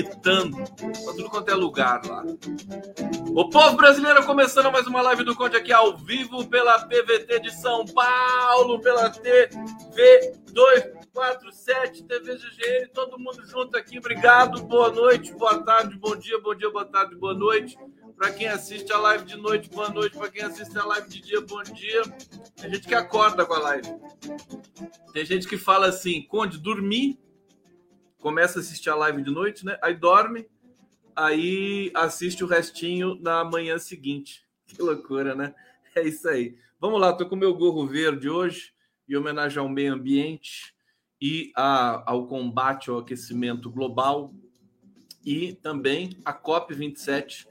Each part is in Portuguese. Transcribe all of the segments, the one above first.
apitando pra tudo quanto é lugar lá. O povo brasileiro começando mais uma live do Conde aqui ao vivo pela PVT de São Paulo, pela TV 247, TV GGN, todo mundo junto aqui. Obrigado, boa noite, boa tarde, bom dia, bom dia, boa tarde, boa noite. Para quem assiste a live de noite, boa noite. Para quem assiste a live de dia, bom dia. Tem gente que acorda com a live. Tem gente que fala assim, Conde, dormi começa a assistir a live de noite, né? Aí dorme, aí assiste o restinho na manhã seguinte. Que loucura, né? É isso aí. Vamos lá, tô com meu gorro verde hoje, em homenagem ao meio ambiente e a, ao combate ao aquecimento global e também a COP27.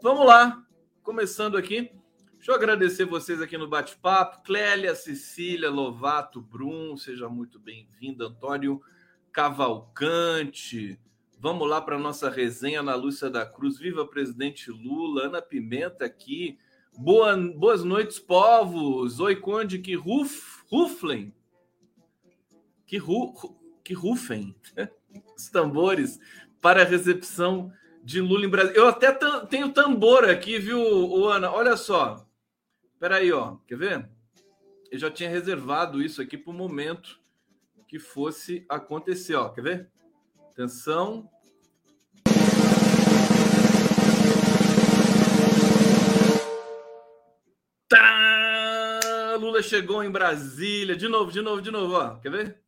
Vamos lá, começando aqui. Deixa eu agradecer vocês aqui no bate-papo. Clélia, Cecília, Lovato, Brum, seja muito bem-vinda. Antônio Cavalcante. Vamos lá para nossa resenha na Lúcia da Cruz. Viva presidente Lula, Ana Pimenta aqui. Boa, boas noites, povos. Oi, Conde, que ruf, ruflem. Que, ru, que rufem os tambores para a recepção de Lula em Brasil. Eu até tenho tambor aqui, viu, Ana? Olha só. Espera aí, ó. Quer ver? Eu já tinha reservado isso aqui para o momento que fosse acontecer. Ó, quer ver? Atenção. Tá! Lula chegou em Brasília. De novo, de novo, de novo. Ó, quer ver?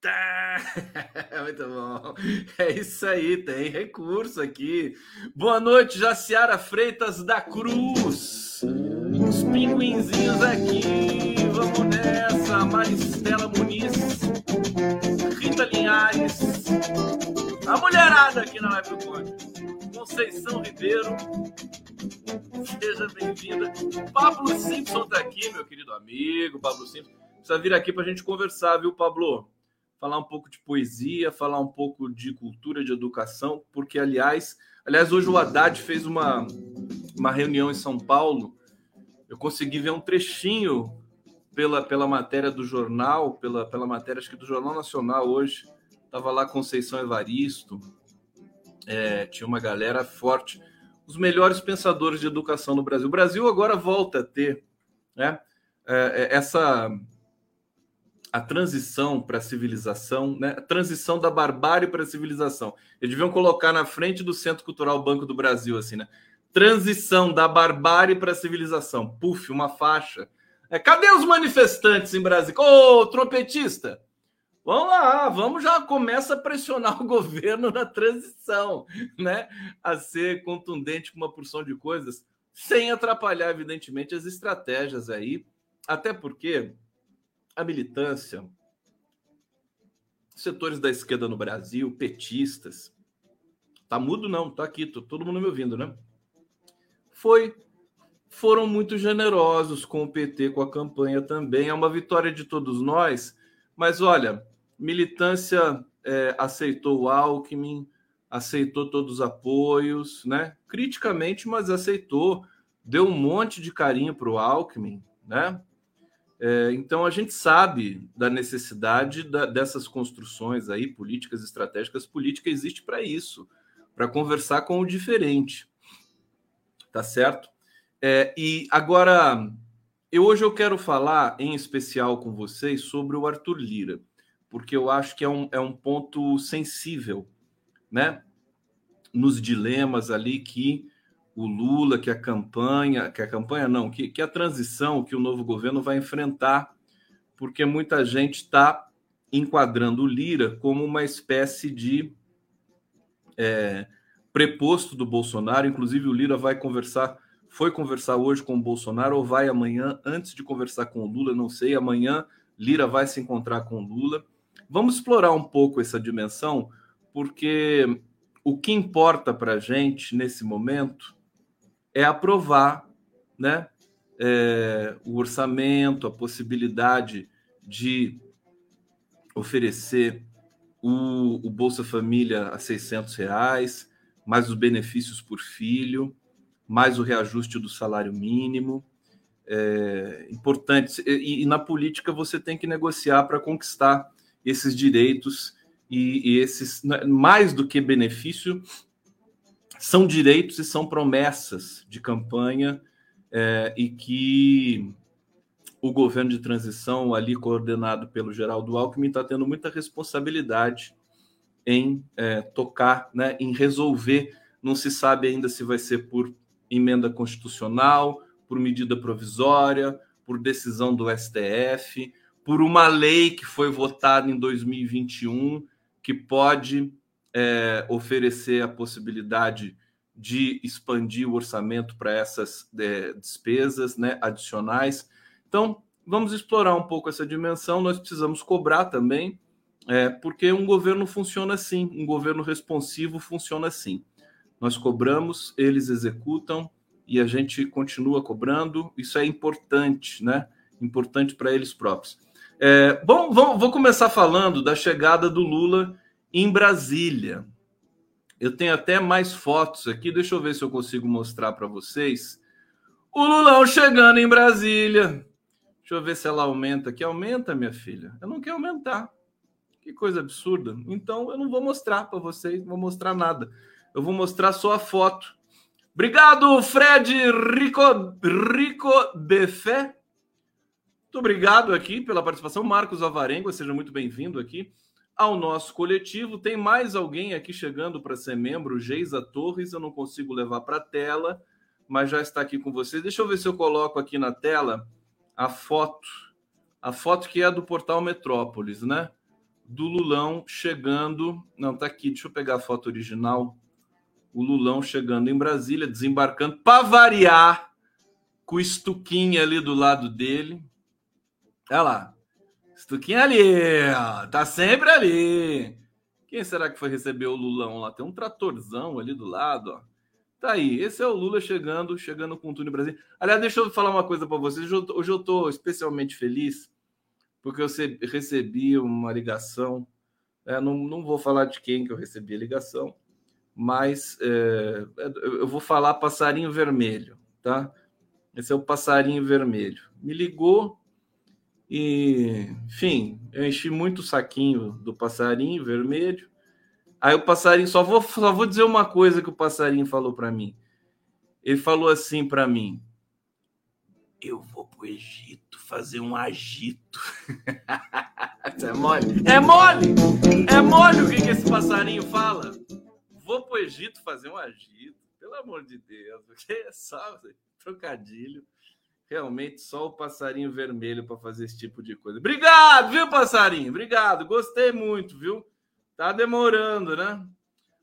Tá! Muito bom. É isso aí, tem recurso aqui. Boa noite, Jaciara Freitas da Cruz. Os pinguinzinhos aqui, vamos nessa. Maristela Muniz, Rita Linhares, a mulherada aqui na Conde. Conceição Ribeiro, seja bem-vinda. Pablo Simpson tá aqui, meu querido amigo. Pablo Simpson, precisa vir aqui para a gente conversar, viu, Pablo? Falar um pouco de poesia, falar um pouco de cultura, de educação, porque, aliás, aliás, hoje o Haddad fez uma, uma reunião em São Paulo eu consegui ver um trechinho pela, pela matéria do jornal, pela, pela matéria acho que do Jornal Nacional hoje. Estava lá Conceição Evaristo, é, tinha uma galera forte. Os melhores pensadores de educação no Brasil. O Brasil agora volta a ter né, é, é essa a transição para a civilização, né? a transição da barbárie para a civilização. Eles deviam colocar na frente do Centro Cultural Banco do Brasil, assim, né? Transição da barbárie para a civilização. Puf, uma faixa. É, cadê os manifestantes em Brasília? Ô, trompetista! Vamos lá, vamos já começa a pressionar o governo na transição, né? A ser contundente com uma porção de coisas, sem atrapalhar, evidentemente, as estratégias aí. Até porque a militância, setores da esquerda no Brasil, petistas, tá mudo não, tá aqui, tô todo mundo me ouvindo, né? foi foram muito generosos com o PT, com a campanha também. É uma vitória de todos nós. Mas olha, militância é, aceitou o Alckmin, aceitou todos os apoios, né? Criticamente, mas aceitou, deu um monte de carinho para o Alckmin, né? É, então a gente sabe da necessidade da, dessas construções aí, políticas estratégicas. Política existe para isso, para conversar com o diferente tá certo? É, e agora, eu hoje eu quero falar em especial com vocês sobre o Arthur Lira, porque eu acho que é um, é um ponto sensível, né? Nos dilemas ali que o Lula, que a campanha, que a campanha não, que, que a transição que o novo governo vai enfrentar, porque muita gente está enquadrando o Lira como uma espécie de é, preposto do Bolsonaro. Inclusive, o Lira vai conversar, foi conversar hoje com o Bolsonaro, ou vai amanhã, antes de conversar com o Lula, não sei. Amanhã, Lira vai se encontrar com o Lula. Vamos explorar um pouco essa dimensão, porque o que importa para a gente nesse momento é aprovar né, é, o orçamento, a possibilidade de oferecer o, o Bolsa Família a 600 reais, mais os benefícios por filho, mais o reajuste do salário mínimo. É importante. E, e na política você tem que negociar para conquistar esses direitos e, e esses, né, mais do que benefício, são direitos e são promessas de campanha é, e que o governo de transição, ali coordenado pelo Geraldo Alckmin, está tendo muita responsabilidade em é, tocar, né, em resolver. Não se sabe ainda se vai ser por emenda constitucional, por medida provisória, por decisão do STF, por uma lei que foi votada em 2021 que pode é, oferecer a possibilidade de expandir o orçamento para essas é, despesas né, adicionais. Então, vamos explorar um pouco essa dimensão. Nós precisamos cobrar também, é, porque um governo funciona assim, um governo responsivo funciona assim. Nós cobramos, eles executam e a gente continua cobrando. Isso é importante, né? Importante para eles próprios. É, bom, vou, vou começar falando da chegada do Lula em Brasília. Eu tenho até mais fotos aqui, deixa eu ver se eu consigo mostrar para vocês. O Lulão chegando em Brasília. Deixa eu ver se ela aumenta aqui. Aumenta, minha filha. Eu não quero aumentar. Que coisa absurda. Então eu não vou mostrar para vocês, não vou mostrar nada. Eu vou mostrar só a foto. Obrigado, Fred Rico, Rico Fé. Muito obrigado aqui pela participação. Marcos Avarengo, seja muito bem-vindo aqui ao nosso coletivo. Tem mais alguém aqui chegando para ser membro, Geisa Torres. Eu não consigo levar para a tela, mas já está aqui com vocês. Deixa eu ver se eu coloco aqui na tela a foto, a foto que é do portal Metrópolis, né? Do Lulão chegando. Não, tá aqui. Deixa eu pegar a foto original. O Lulão chegando em Brasília, desembarcando para variar, com o estuquinho ali do lado dele. Olha lá, Stuquinho ali, ó, tá sempre ali. Quem será que foi receber o Lulão lá? Tem um tratorzão ali do lado, ó. Tá aí, esse é o Lula chegando, chegando com tudo no Brasil. Aliás, deixa eu falar uma coisa para vocês. Hoje eu tô especialmente feliz porque eu recebi uma ligação. É, não, não vou falar de quem que eu recebi a ligação, mas é, eu vou falar passarinho vermelho, tá? Esse é o passarinho vermelho. Me ligou e, enfim, eu enchi muito o saquinho do passarinho vermelho. Aí o passarinho, só vou, só vou dizer uma coisa que o passarinho falou para mim. Ele falou assim para mim: Eu vou pro Egito fazer um agito. é mole? É mole! É mole o que, que esse passarinho fala? Vou pro Egito fazer um agito. Pelo amor de Deus, porque é só trocadilho realmente só o passarinho vermelho para fazer esse tipo de coisa. Obrigado, viu, passarinho? Obrigado, gostei muito, viu? Tá demorando, né?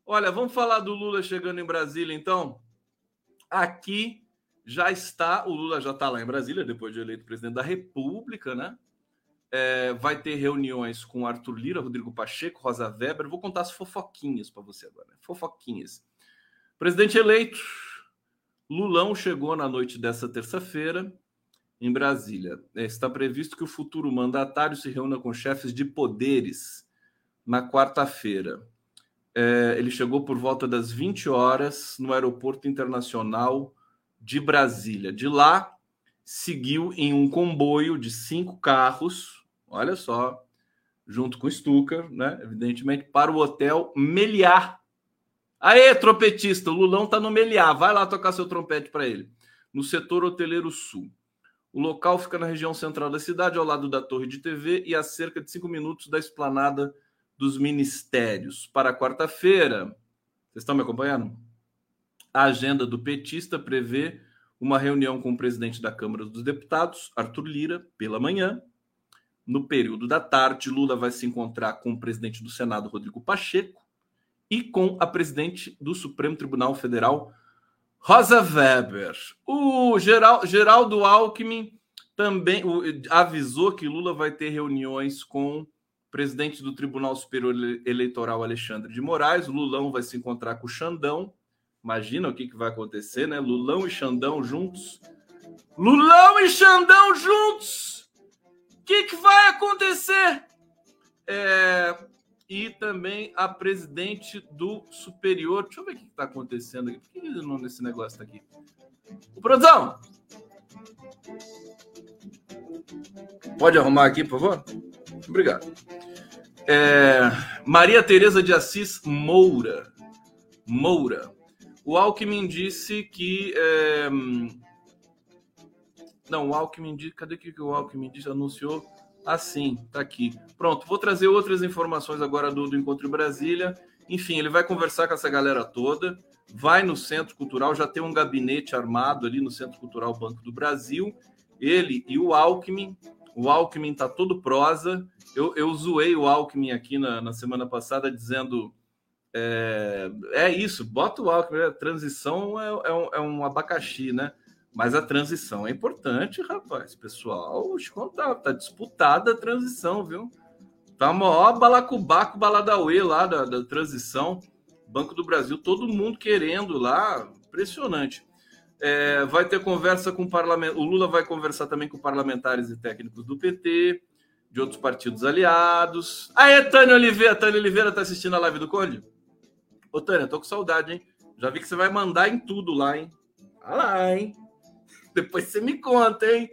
Olha, vamos falar do Lula chegando em Brasília, então. Aqui já está, o Lula já está lá em Brasília, depois de eleito presidente da República, né? É, vai ter reuniões com Arthur Lira, Rodrigo Pacheco, Rosa Weber. Vou contar as fofoquinhas para você agora. Né? Fofoquinhas. Presidente eleito, Lulão chegou na noite dessa terça-feira em Brasília. É, está previsto que o futuro mandatário se reúna com chefes de poderes na quarta-feira. É, ele chegou por volta das 20 horas no Aeroporto Internacional de Brasília. De lá, seguiu em um comboio de cinco carros, olha só, junto com Stucker, né? Evidentemente, para o hotel Meliá, Aê, trompetista, o Lulão tá no Meliá, vai lá tocar seu trompete para ele. No setor hoteleiro sul. O local fica na região central da cidade, ao lado da torre de TV e a cerca de cinco minutos da esplanada dos ministérios. Para quarta-feira, vocês estão me acompanhando? A agenda do petista prevê uma reunião com o presidente da Câmara dos Deputados, Arthur Lira, pela manhã. No período da tarde, Lula vai se encontrar com o presidente do Senado, Rodrigo Pacheco e com a presidente do Supremo Tribunal Federal, Rosa Weber. O Geral, Geraldo Alckmin também avisou que Lula vai ter reuniões com o presidente do Tribunal Superior Eleitoral, Alexandre de Moraes. O Lulão vai se encontrar com o Xandão. Imagina o que, que vai acontecer, né? Lulão e Xandão juntos Lulão e Xandão juntos. O que, que vai acontecer? É, e também a presidente do Superior. Deixa eu ver o que está acontecendo aqui. Por que não nesse negócio tá aqui? O produção! Pode arrumar aqui, por favor? Obrigado. É, Maria Tereza de Assis Moura. Moura. O Alckmin disse que. É, não, o Alckmin disse. Cadê que o Alckmin disse? Anunciou assim, tá aqui. Pronto, vou trazer outras informações agora do, do Encontro em Brasília. Enfim, ele vai conversar com essa galera toda, vai no Centro Cultural, já tem um gabinete armado ali no Centro Cultural Banco do Brasil. Ele e o Alckmin. O Alckmin tá todo prosa. Eu, eu zoei o Alckmin aqui na, na semana passada dizendo. É, é isso, bota o Alckmin. A transição é, é, um, é um abacaxi, né? Mas a transição é importante, rapaz. Pessoal, vou te contar, tá disputada a transição, viu? Tá maior balacubaco baladauê lá da, da transição. Banco do Brasil, todo mundo querendo lá. Impressionante. É, vai ter conversa com o parlamento. O Lula vai conversar também com parlamentares e técnicos do PT, de outros partidos aliados. Aí, Tânia Oliveira. Tânia Oliveira tá assistindo a live do Conde? Ô, Tânia, tô com saudade, hein? Já vi que você vai mandar em tudo lá, hein? Olha lá, hein? Depois você me conta, hein?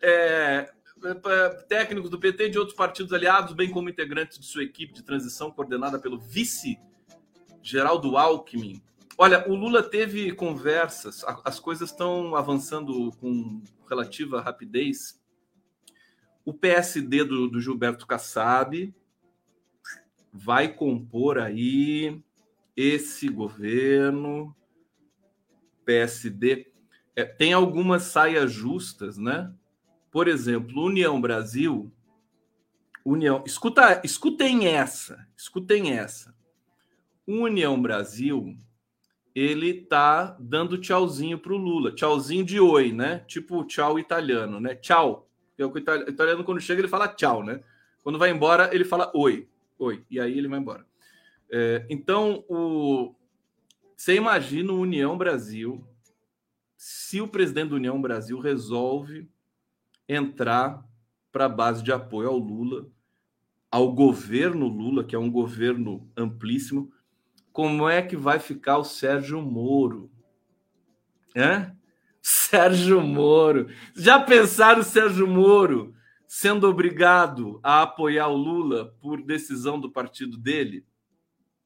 É, técnicos do PT e de outros partidos aliados, bem como integrantes de sua equipe de transição coordenada pelo vice Geraldo Alckmin. Olha, o Lula teve conversas, as coisas estão avançando com relativa rapidez. O PSD do, do Gilberto Kassab vai compor aí esse governo. PSD é, tem algumas saias justas, né? Por exemplo, União Brasil, União, escuta, escutem essa, escutem essa. União Brasil, ele tá dando tchauzinho pro Lula, tchauzinho de oi, né? Tipo tchau italiano, né? Tchau. É o italiano quando chega ele fala tchau, né? Quando vai embora ele fala oi, oi, e aí ele vai embora. É, então o você imagina o União Brasil se o presidente da União Brasil resolve entrar para a base de apoio ao Lula, ao governo Lula, que é um governo amplíssimo, como é que vai ficar o Sérgio Moro? É? Sérgio Moro. Já pensaram o Sérgio Moro sendo obrigado a apoiar o Lula por decisão do partido dele?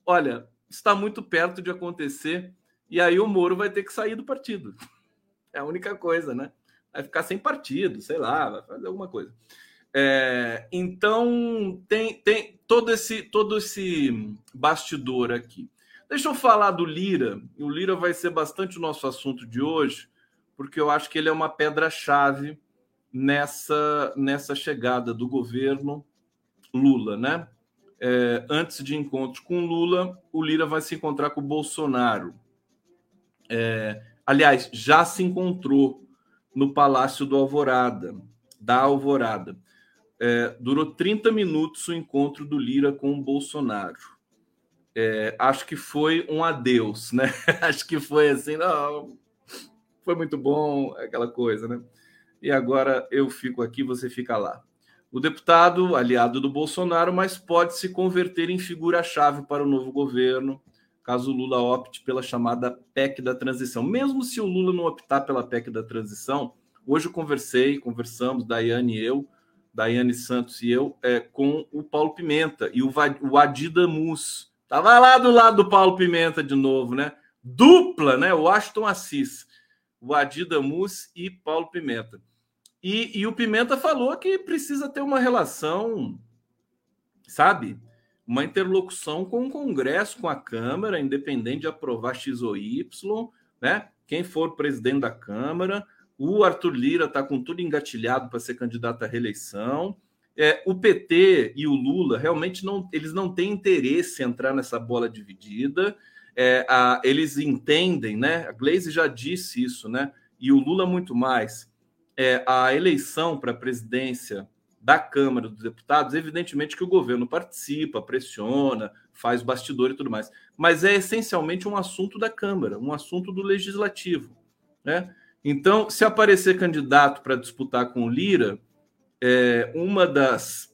Olha, está muito perto de acontecer e aí o Moro vai ter que sair do partido. É a única coisa, né? Vai ficar sem partido, sei lá, vai fazer alguma coisa. É, então tem, tem todo esse todo esse bastidor aqui. Deixa eu falar do Lira. O Lira vai ser bastante o nosso assunto de hoje, porque eu acho que ele é uma pedra-chave nessa nessa chegada do governo Lula, né? É, antes de encontros com Lula, o Lira vai se encontrar com o Bolsonaro. É, Aliás, já se encontrou no Palácio do Alvorada, da Alvorada. É, durou 30 minutos o encontro do Lira com o Bolsonaro. É, acho que foi um adeus, né? acho que foi assim, não, foi muito bom, aquela coisa, né? E agora eu fico aqui, você fica lá. O deputado, aliado do Bolsonaro, mas pode se converter em figura-chave para o novo governo caso o Lula opte pela chamada PEC da transição. Mesmo se o Lula não optar pela PEC da transição, hoje eu conversei, conversamos, Daiane e eu, Daiane Santos e eu, é, com o Paulo Pimenta e o, o Adida Mus. Estava lá do lado do Paulo Pimenta de novo, né? Dupla, né? O Aston Assis, o Adida Mus e Paulo Pimenta. E, e o Pimenta falou que precisa ter uma relação, sabe? Uma interlocução com o Congresso, com a Câmara, independente de aprovar X ou Y, né? Quem for presidente da Câmara, o Arthur Lira está com tudo engatilhado para ser candidato à reeleição. É, o PT e o Lula realmente não, eles não têm interesse em entrar nessa bola dividida. É, a, eles entendem, né? A Gleisi já disse isso, né? E o Lula muito mais. É, a eleição para a presidência da Câmara dos Deputados, evidentemente que o governo participa, pressiona, faz bastidor e tudo mais, mas é essencialmente um assunto da Câmara, um assunto do Legislativo, né? Então, se aparecer candidato para disputar com o Lira, é, uma das,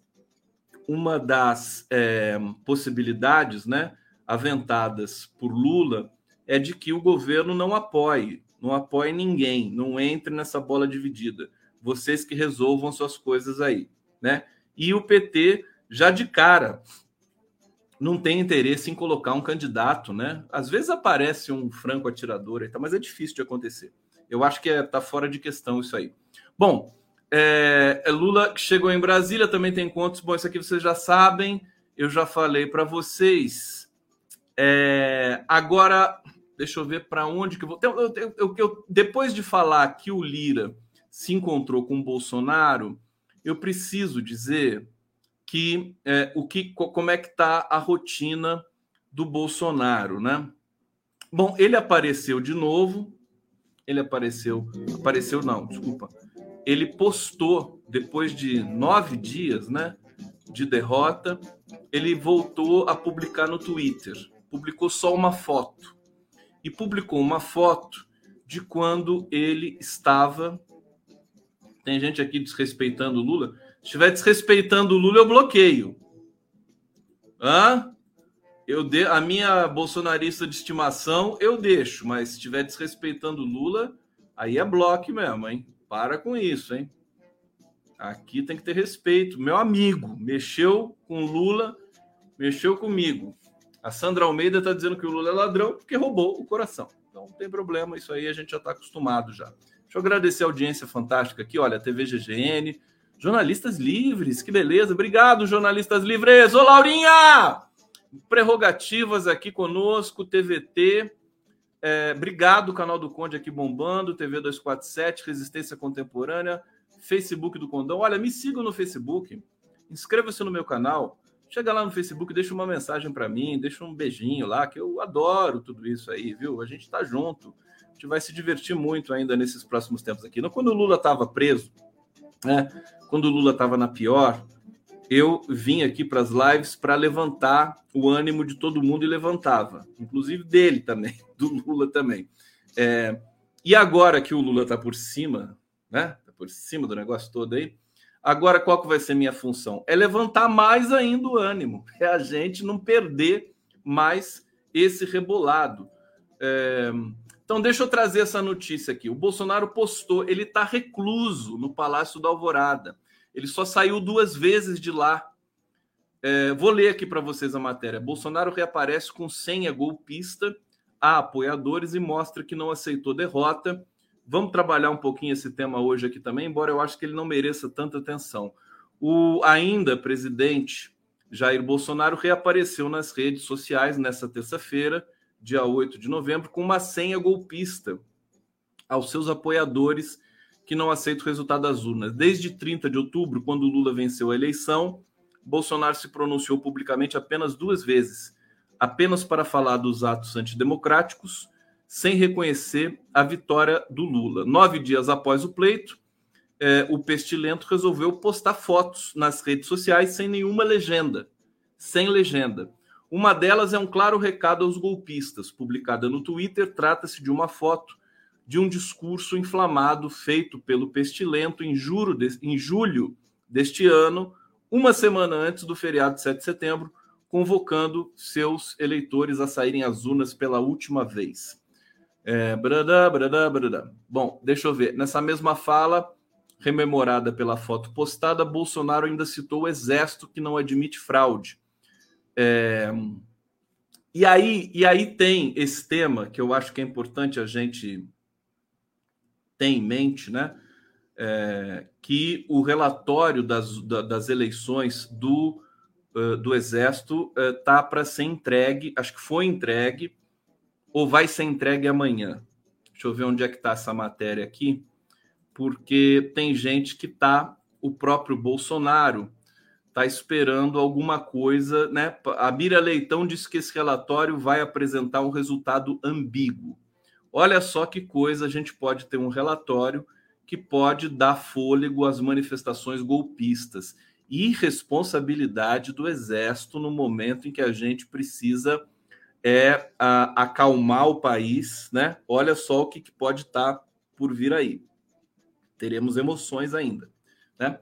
uma das é, possibilidades né, aventadas por Lula é de que o governo não apoie, não apoie ninguém, não entre nessa bola dividida. Vocês que resolvam suas coisas aí, né? E o PT já de cara não tem interesse em colocar um candidato, né? Às vezes aparece um franco atirador, mas é difícil de acontecer. Eu acho que está é, tá fora de questão isso aí. Bom, é, é, Lula chegou em Brasília, também tem encontros. Bom, isso aqui vocês já sabem, eu já falei para vocês. É, agora, deixa eu ver para onde que eu vou. Eu, eu, eu, depois de falar que o Lira se encontrou com o Bolsonaro, eu preciso dizer que é, o que como é que está a rotina do Bolsonaro, né? Bom, ele apareceu de novo. Ele apareceu, apareceu não, desculpa. Ele postou depois de nove dias, né, de derrota, ele voltou a publicar no Twitter. Publicou só uma foto e publicou uma foto de quando ele estava. Tem gente aqui desrespeitando o Lula estiver desrespeitando o Lula, eu bloqueio. Hã? Eu de... A minha bolsonarista de estimação, eu deixo, mas se estiver desrespeitando o Lula, aí é bloco mesmo, hein? Para com isso, hein? Aqui tem que ter respeito. Meu amigo, mexeu com Lula, mexeu comigo. A Sandra Almeida está dizendo que o Lula é ladrão porque roubou o coração. Então não tem problema, isso aí a gente já está acostumado já. Deixa eu agradecer a audiência fantástica aqui, olha, TV GGN, Jornalistas livres, que beleza. Obrigado, jornalistas livres. Ô, Laurinha! Prerrogativas aqui conosco, TVT. É, obrigado, canal do Conde aqui bombando, TV 247, Resistência Contemporânea, Facebook do Condão. Olha, me sigam no Facebook, inscreva-se no meu canal, chega lá no Facebook, deixa uma mensagem para mim, deixa um beijinho lá, que eu adoro tudo isso aí, viu? A gente tá junto, gente vai se divertir muito ainda nesses próximos tempos aqui. Quando o Lula estava preso, né? Quando o Lula estava na pior, eu vim aqui para as lives para levantar o ânimo de todo mundo e levantava, inclusive dele também, do Lula também. É, e agora que o Lula está por cima, né? Tá por cima do negócio todo aí. Agora, qual que vai ser minha função? É levantar mais ainda o ânimo, é a gente não perder mais esse rebolado. É, então, deixa eu trazer essa notícia aqui. O Bolsonaro postou, ele está recluso no Palácio da Alvorada. Ele só saiu duas vezes de lá. É, vou ler aqui para vocês a matéria. Bolsonaro reaparece com senha golpista a apoiadores e mostra que não aceitou derrota. Vamos trabalhar um pouquinho esse tema hoje aqui também, embora eu acho que ele não mereça tanta atenção. O ainda presidente Jair Bolsonaro reapareceu nas redes sociais nessa terça-feira dia 8 de novembro, com uma senha golpista aos seus apoiadores que não aceitam o resultado das urnas. Desde 30 de outubro, quando Lula venceu a eleição, Bolsonaro se pronunciou publicamente apenas duas vezes, apenas para falar dos atos antidemocráticos, sem reconhecer a vitória do Lula. Nove dias após o pleito, eh, o Pestilento resolveu postar fotos nas redes sociais sem nenhuma legenda. Sem legenda. Uma delas é um claro recado aos golpistas, publicada no Twitter. Trata-se de uma foto de um discurso inflamado feito pelo Pestilento em, de, em julho deste ano, uma semana antes do feriado de 7 de setembro, convocando seus eleitores a saírem às urnas pela última vez. É, bradá, bradá, bradá. Bom, deixa eu ver. Nessa mesma fala, rememorada pela foto postada, Bolsonaro ainda citou o exército que não admite fraude. É, e, aí, e aí tem esse tema que eu acho que é importante a gente ter em mente, né? É, que o relatório das, das eleições do, uh, do Exército está uh, para ser entregue, acho que foi entregue, ou vai ser entregue amanhã. Deixa eu ver onde é que está essa matéria aqui, porque tem gente que está, o próprio Bolsonaro está esperando alguma coisa, né? A Bira Leitão disse que esse relatório vai apresentar um resultado ambíguo. Olha só que coisa, a gente pode ter um relatório que pode dar fôlego às manifestações golpistas. Irresponsabilidade do Exército no momento em que a gente precisa é, a, acalmar o país, né? Olha só o que, que pode estar tá por vir aí. Teremos emoções ainda. Né?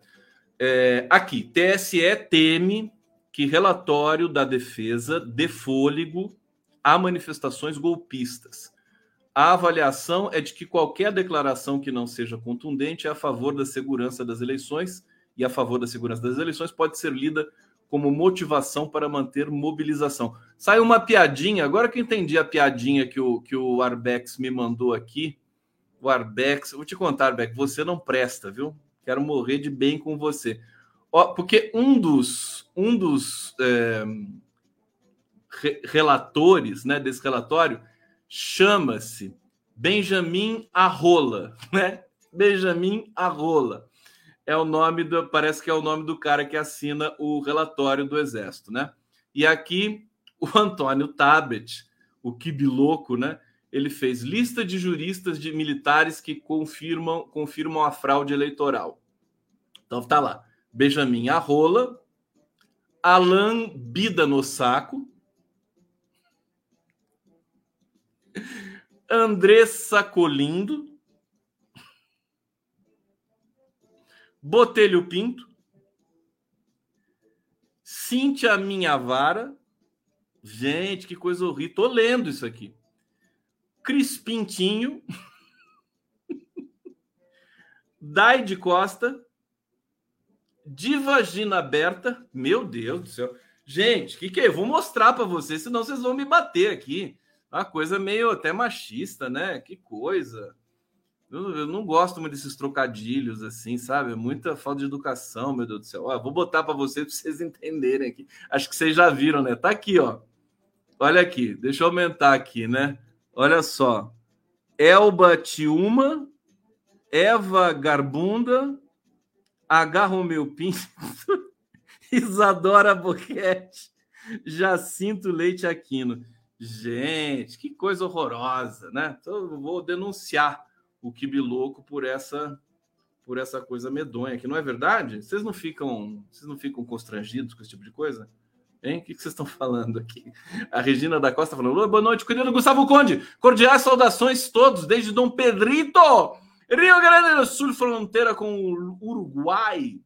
É, aqui, TSE teme que relatório da defesa dê fôlego a manifestações golpistas. A avaliação é de que qualquer declaração que não seja contundente é a favor da segurança das eleições e a favor da segurança das eleições pode ser lida como motivação para manter mobilização. Sai uma piadinha, agora que eu entendi a piadinha que o, que o Arbex me mandou aqui. O Arbex, vou te contar, Arbex, você não presta, viu? Quero morrer de bem com você. Ó, porque um dos, um dos é, re, relatores né, desse relatório chama-se Benjamin Arrola, né? Benjamin Arrola é o nome do, parece que é o nome do cara que assina o relatório do Exército, né? E aqui o Antônio Tabet, o Kibiloco, né? Ele fez lista de juristas de militares que confirmam confirmam a fraude eleitoral. Então tá lá. Benjamin Arrola, Alan Bida no saco, Andressa Colindo, Botelho Pinto, Cíntia Minha Vara. Gente, que coisa horrível. Tô lendo isso aqui. Cris Pintinho. Dai de Costa. De vagina aberta. Meu Deus do céu. Gente, o que, que é? Eu vou mostrar para vocês, senão vocês vão me bater aqui. Uma coisa meio até machista, né? Que coisa. Eu, eu, não gosto muito desses trocadilhos, assim, sabe? É muita falta de educação, meu Deus do céu. Ó, vou botar para vocês para vocês entenderem aqui. Acho que vocês já viram, né? Tá aqui, ó. Olha aqui, deixa eu aumentar aqui, né? Olha só. Elba Tiuma, Eva Garbunda, H. Romeu Pinto, Isadora Boquete, Jacinto Leite Aquino. Gente, que coisa horrorosa, né? Então, eu vou denunciar o Kibiloco por essa por essa coisa medonha, que não é verdade? Vocês não ficam, vocês não ficam constrangidos com esse tipo de coisa? Hein? O que vocês estão falando aqui? A Regina da Costa falando: boa noite, querido Gustavo Conde. Cordiais saudações todos, desde Dom Pedrito, Rio Grande do Sul, fronteira com o Uruguai.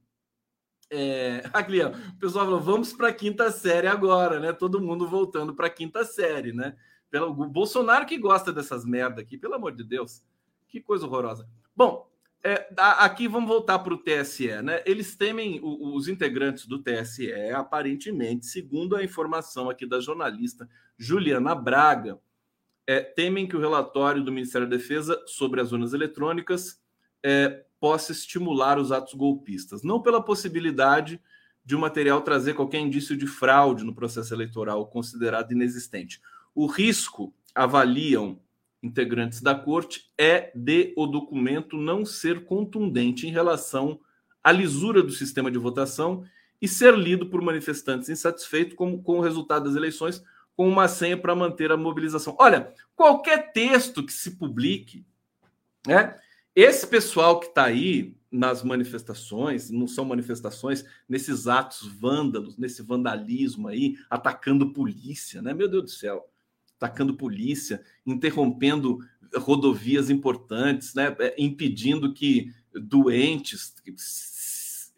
É, aqui, ó, o pessoal falou: vamos para a quinta série agora, né? Todo mundo voltando para a quinta série, né? Pelo o Bolsonaro que gosta dessas merda aqui, pelo amor de Deus. Que coisa horrorosa. Bom, é, aqui vamos voltar para o TSE, né? Eles temem, os integrantes do TSE, aparentemente, segundo a informação aqui da jornalista Juliana Braga, é, temem que o relatório do Ministério da Defesa sobre as urnas eletrônicas é, possa estimular os atos golpistas. Não pela possibilidade de o material trazer qualquer indício de fraude no processo eleitoral considerado inexistente. O risco, avaliam integrantes da corte é de o documento não ser contundente em relação à lisura do sistema de votação e ser lido por manifestantes insatisfeitos com, com o resultado das eleições com uma senha para manter a mobilização. Olha, qualquer texto que se publique, né? Esse pessoal que está aí nas manifestações, não são manifestações, nesses atos vândalos, nesse vandalismo aí, atacando polícia, né? Meu Deus do céu atacando polícia, interrompendo rodovias importantes, né, é, impedindo que doentes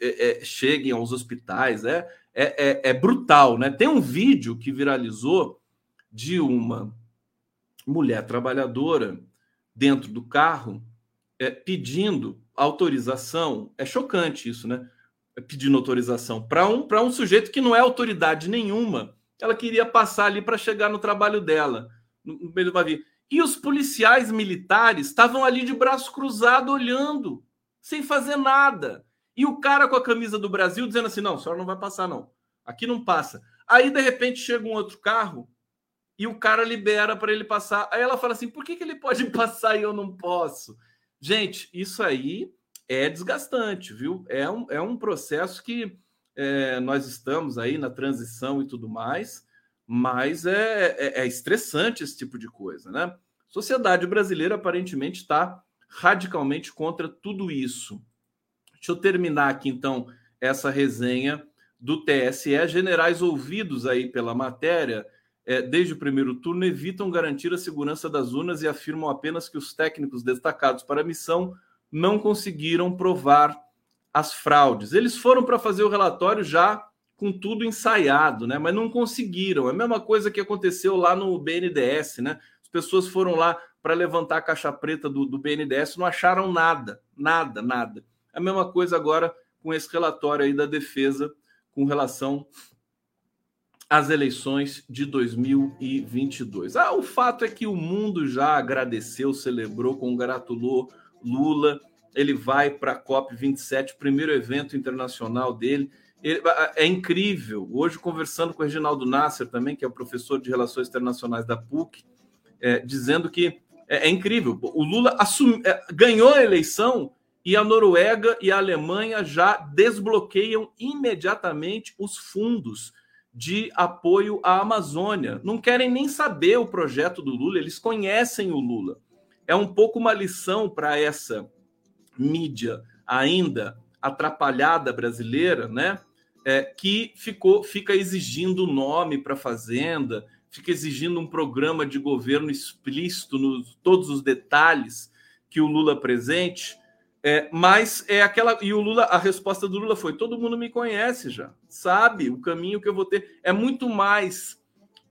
é, é, cheguem aos hospitais. É, é, é, brutal, né? Tem um vídeo que viralizou de uma mulher trabalhadora dentro do carro é, pedindo autorização. É chocante isso, né? Pedindo autorização para um, um sujeito que não é autoridade nenhuma ela queria passar ali para chegar no trabalho dela, no meio do via. E os policiais militares estavam ali de braço cruzado olhando, sem fazer nada. E o cara com a camisa do Brasil dizendo assim: não, a senhora não vai passar, não. Aqui não passa. Aí, de repente, chega um outro carro e o cara libera para ele passar. Aí ela fala assim: por que, que ele pode passar e eu não posso? Gente, isso aí é desgastante, viu? É um, é um processo que é, nós estamos aí na transição e tudo mais, mas é, é, é estressante esse tipo de coisa, né? Sociedade brasileira aparentemente está radicalmente contra tudo isso. Deixa eu terminar aqui então essa resenha do TSE. Generais ouvidos aí pela matéria é, desde o primeiro turno, evitam garantir a segurança das urnas e afirmam apenas que os técnicos destacados para a missão não conseguiram provar as fraudes. Eles foram para fazer o relatório já com tudo ensaiado, né? Mas não conseguiram. É a mesma coisa que aconteceu lá no BNDES, né? As pessoas foram lá para levantar a caixa preta do, do BNDES, não acharam nada, nada, nada. A mesma coisa agora com esse relatório aí da defesa com relação às eleições de 2022. Ah, o fato é que o mundo já agradeceu, celebrou, congratulou Lula. Ele vai para a COP 27, primeiro evento internacional dele. Ele, é incrível. Hoje, conversando com o Reginaldo Nasser também, que é o professor de Relações Internacionais da PUC, é, dizendo que é, é, incrível. O Lula assumi, é, ganhou a eleição e a Noruega e a Alemanha já desbloqueiam imediatamente os fundos de apoio à Amazônia. Não querem nem saber o projeto do Lula, eles conhecem o Lula. É um pouco uma lição para essa mídia ainda atrapalhada brasileira, né? É, que ficou, fica exigindo nome para a Fazenda, fica exigindo um programa de governo explícito nos todos os detalhes que o Lula presente é, mas é aquela. E o Lula, a resposta do Lula foi: todo mundo me conhece já, sabe o caminho que eu vou ter. É muito mais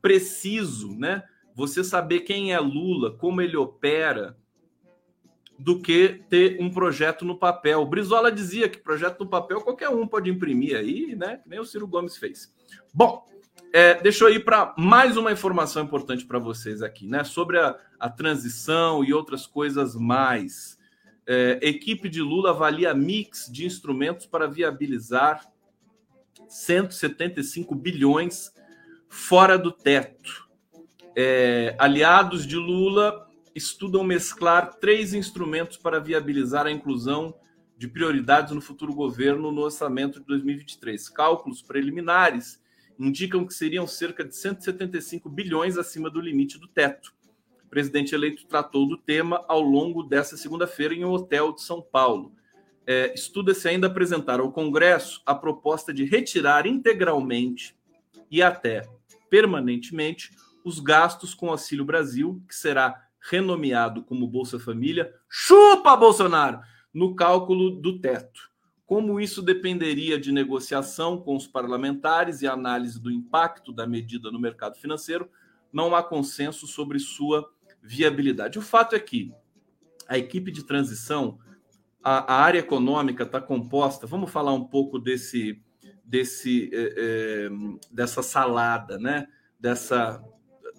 preciso, né? Você saber quem é Lula, como ele opera, do que ter um projeto no papel. O Brizola dizia que projeto no papel qualquer um pode imprimir aí, né? Nem o Ciro Gomes fez. Bom, é, deixa eu ir para mais uma informação importante para vocês aqui, né? Sobre a, a transição e outras coisas mais. É, equipe de Lula avalia mix de instrumentos para viabilizar 175 bilhões fora do teto. É, aliados de Lula estudam mesclar três instrumentos para viabilizar a inclusão de prioridades no futuro governo no orçamento de 2023. Cálculos preliminares indicam que seriam cerca de 175 bilhões acima do limite do teto presidente eleito tratou do tema ao longo dessa segunda-feira em um hotel de São Paulo. É, Estuda-se ainda apresentar ao Congresso a proposta de retirar integralmente e até permanentemente os gastos com o Auxílio Brasil, que será renomeado como Bolsa Família, chupa Bolsonaro, no cálculo do teto. Como isso dependeria de negociação com os parlamentares e análise do impacto da medida no mercado financeiro, não há consenso sobre sua viabilidade. O fato é que a equipe de transição, a, a área econômica está composta. Vamos falar um pouco desse, desse, é, é, dessa salada, né? Dessa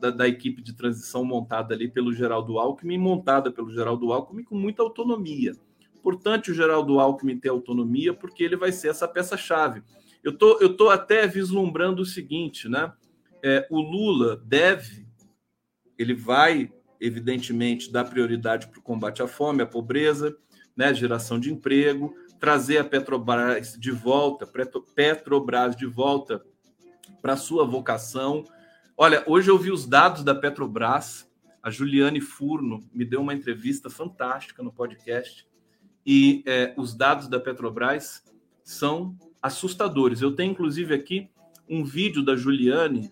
da, da, equipe de transição montada ali pelo Geraldo Alckmin, montada pelo Geraldo Alckmin com muita autonomia. Importante o Geraldo Alckmin ter autonomia, porque ele vai ser essa peça-chave. Eu tô, eu tô até vislumbrando o seguinte, né? É, o Lula deve, ele vai evidentemente, dar prioridade para o combate à fome, à pobreza, né, geração de emprego, trazer a Petrobras de volta, Petrobras de volta para sua vocação. Olha, hoje eu vi os dados da Petrobras, a Juliane Furno me deu uma entrevista fantástica no podcast, e é, os dados da Petrobras são assustadores. Eu tenho, inclusive, aqui um vídeo da Juliane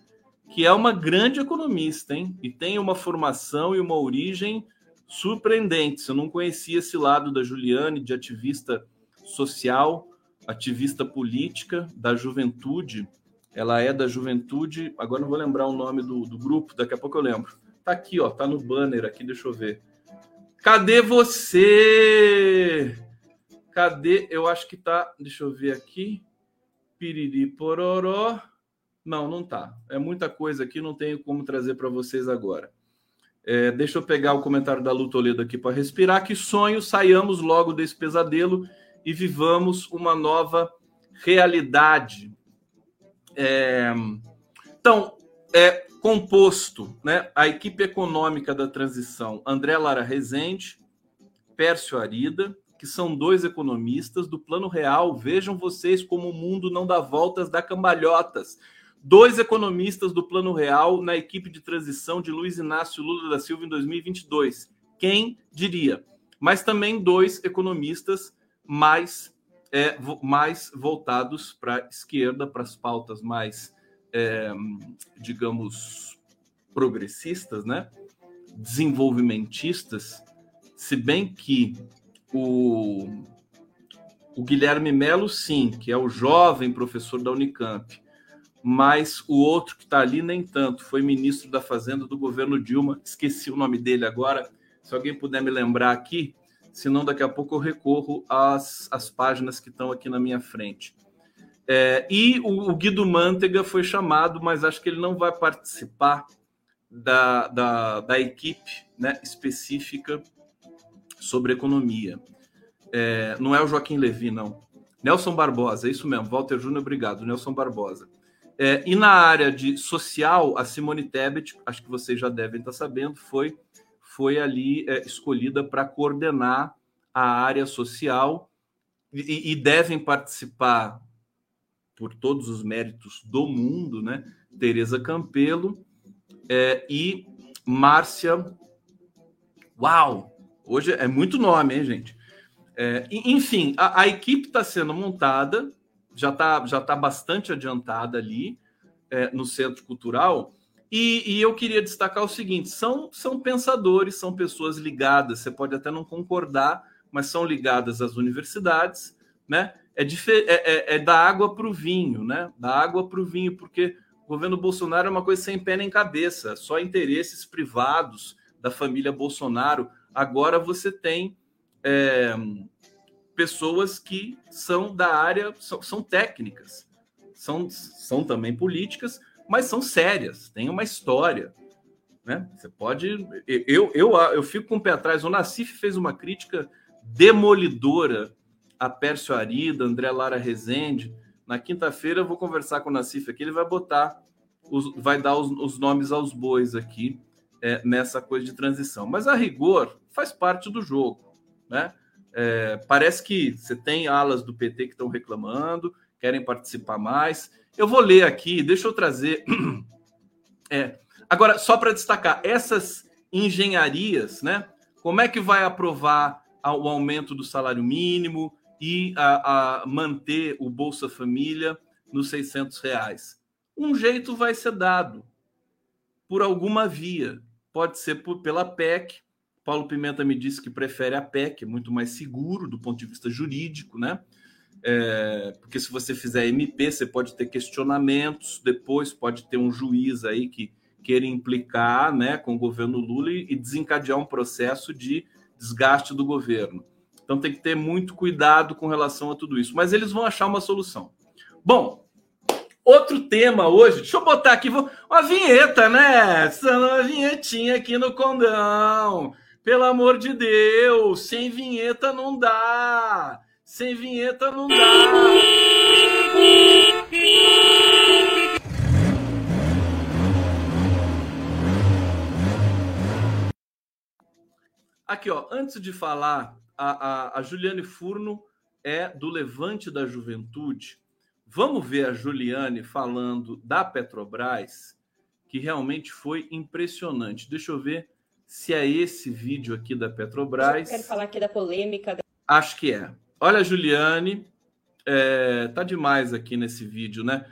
que é uma grande economista, hein? E tem uma formação e uma origem surpreendentes. Eu não conhecia esse lado da Juliane, de ativista social, ativista política, da juventude. Ela é da juventude, agora não vou lembrar o nome do, do grupo, daqui a pouco eu lembro. Tá aqui, ó, tá no banner aqui, deixa eu ver. Cadê você? Cadê? Eu acho que tá, deixa eu ver aqui. Piriri pororó. Não, não tá. É muita coisa aqui, não tenho como trazer para vocês agora. É, deixa eu pegar o comentário da Lu Toledo aqui para respirar. Que sonho, saiamos logo desse pesadelo e vivamos uma nova realidade. É, então, é composto, né? A equipe econômica da transição, André Lara Rezende, Pércio Arida, que são dois economistas do Plano Real. Vejam vocês como o mundo não dá voltas, dá cambalhotas dois economistas do Plano Real na equipe de transição de Luiz Inácio Lula da Silva em 2022. Quem diria? Mas também dois economistas mais, é, mais voltados para a esquerda, para as pautas mais, é, digamos, progressistas, né? desenvolvimentistas, se bem que o, o Guilherme Melo, sim, que é o jovem professor da Unicamp, mas o outro que está ali nem tanto, foi ministro da Fazenda do governo Dilma, esqueci o nome dele agora, se alguém puder me lembrar aqui, senão daqui a pouco eu recorro às, às páginas que estão aqui na minha frente. É, e o, o Guido Mantega foi chamado, mas acho que ele não vai participar da, da, da equipe né, específica sobre economia. É, não é o Joaquim Levi, não. Nelson Barbosa, é isso mesmo. Walter Júnior, obrigado. Nelson Barbosa. É, e na área de social, a Simone Tebet, acho que vocês já devem estar sabendo, foi, foi ali é, escolhida para coordenar a área social e, e, devem participar, por todos os méritos do mundo, né? Tereza Campelo é, e Márcia. Uau! Hoje é muito nome, hein, gente? É, enfim, a, a equipe está sendo montada, já está já tá bastante adiantada ali é, no Centro Cultural. E, e, eu queria destacar o seguinte: são, são pensadores, são pessoas ligadas, você pode até não concordar, mas são ligadas às universidades, né? É, é, é, é da água para o vinho, né? Da água para o vinho, porque o governo Bolsonaro é uma coisa sem pé nem cabeça, só interesses privados da família Bolsonaro. Agora você tem é, pessoas que são da área, são, são técnicas, são, são também políticas, mas são sérias, têm uma história. Né? Você pode. Eu, eu, eu fico com o pé atrás. O Nassif fez uma crítica demolidora a Pércio Arida, André Lara Rezende na quinta-feira eu vou conversar com o Nassif aqui, ele vai botar, os, vai dar os, os nomes aos bois aqui é, nessa coisa de transição. Mas a rigor faz parte do jogo, né? É, parece que você tem alas do PT que estão reclamando, querem participar mais. Eu vou ler aqui, deixa eu trazer. É, agora, só para destacar, essas engenharias, né? Como é que vai aprovar o aumento do salário mínimo? e a, a manter o Bolsa Família nos 600 reais. Um jeito vai ser dado por alguma via. Pode ser por, pela PEC. Paulo Pimenta me disse que prefere a PEC, é muito mais seguro do ponto de vista jurídico, né? É, porque se você fizer MP, você pode ter questionamentos, depois pode ter um juiz aí que queira implicar né, com o governo Lula e, desencadear um processo de desgaste do governo. Então tem que ter muito cuidado com relação a tudo isso. Mas eles vão achar uma solução. Bom, outro tema hoje. Deixa eu botar aqui uma vinheta, né? Uma vinhetinha aqui no condão. Pelo amor de Deus, sem vinheta não dá. Sem vinheta não dá. Aqui, ó, antes de falar a, a, a Juliane Furno é do Levante da Juventude. Vamos ver a Juliane falando da Petrobras, que realmente foi impressionante. Deixa eu ver se é esse vídeo aqui da Petrobras. Eu quero falar aqui da polêmica. Acho que é. Olha, Juliane, é, tá demais aqui nesse vídeo, né?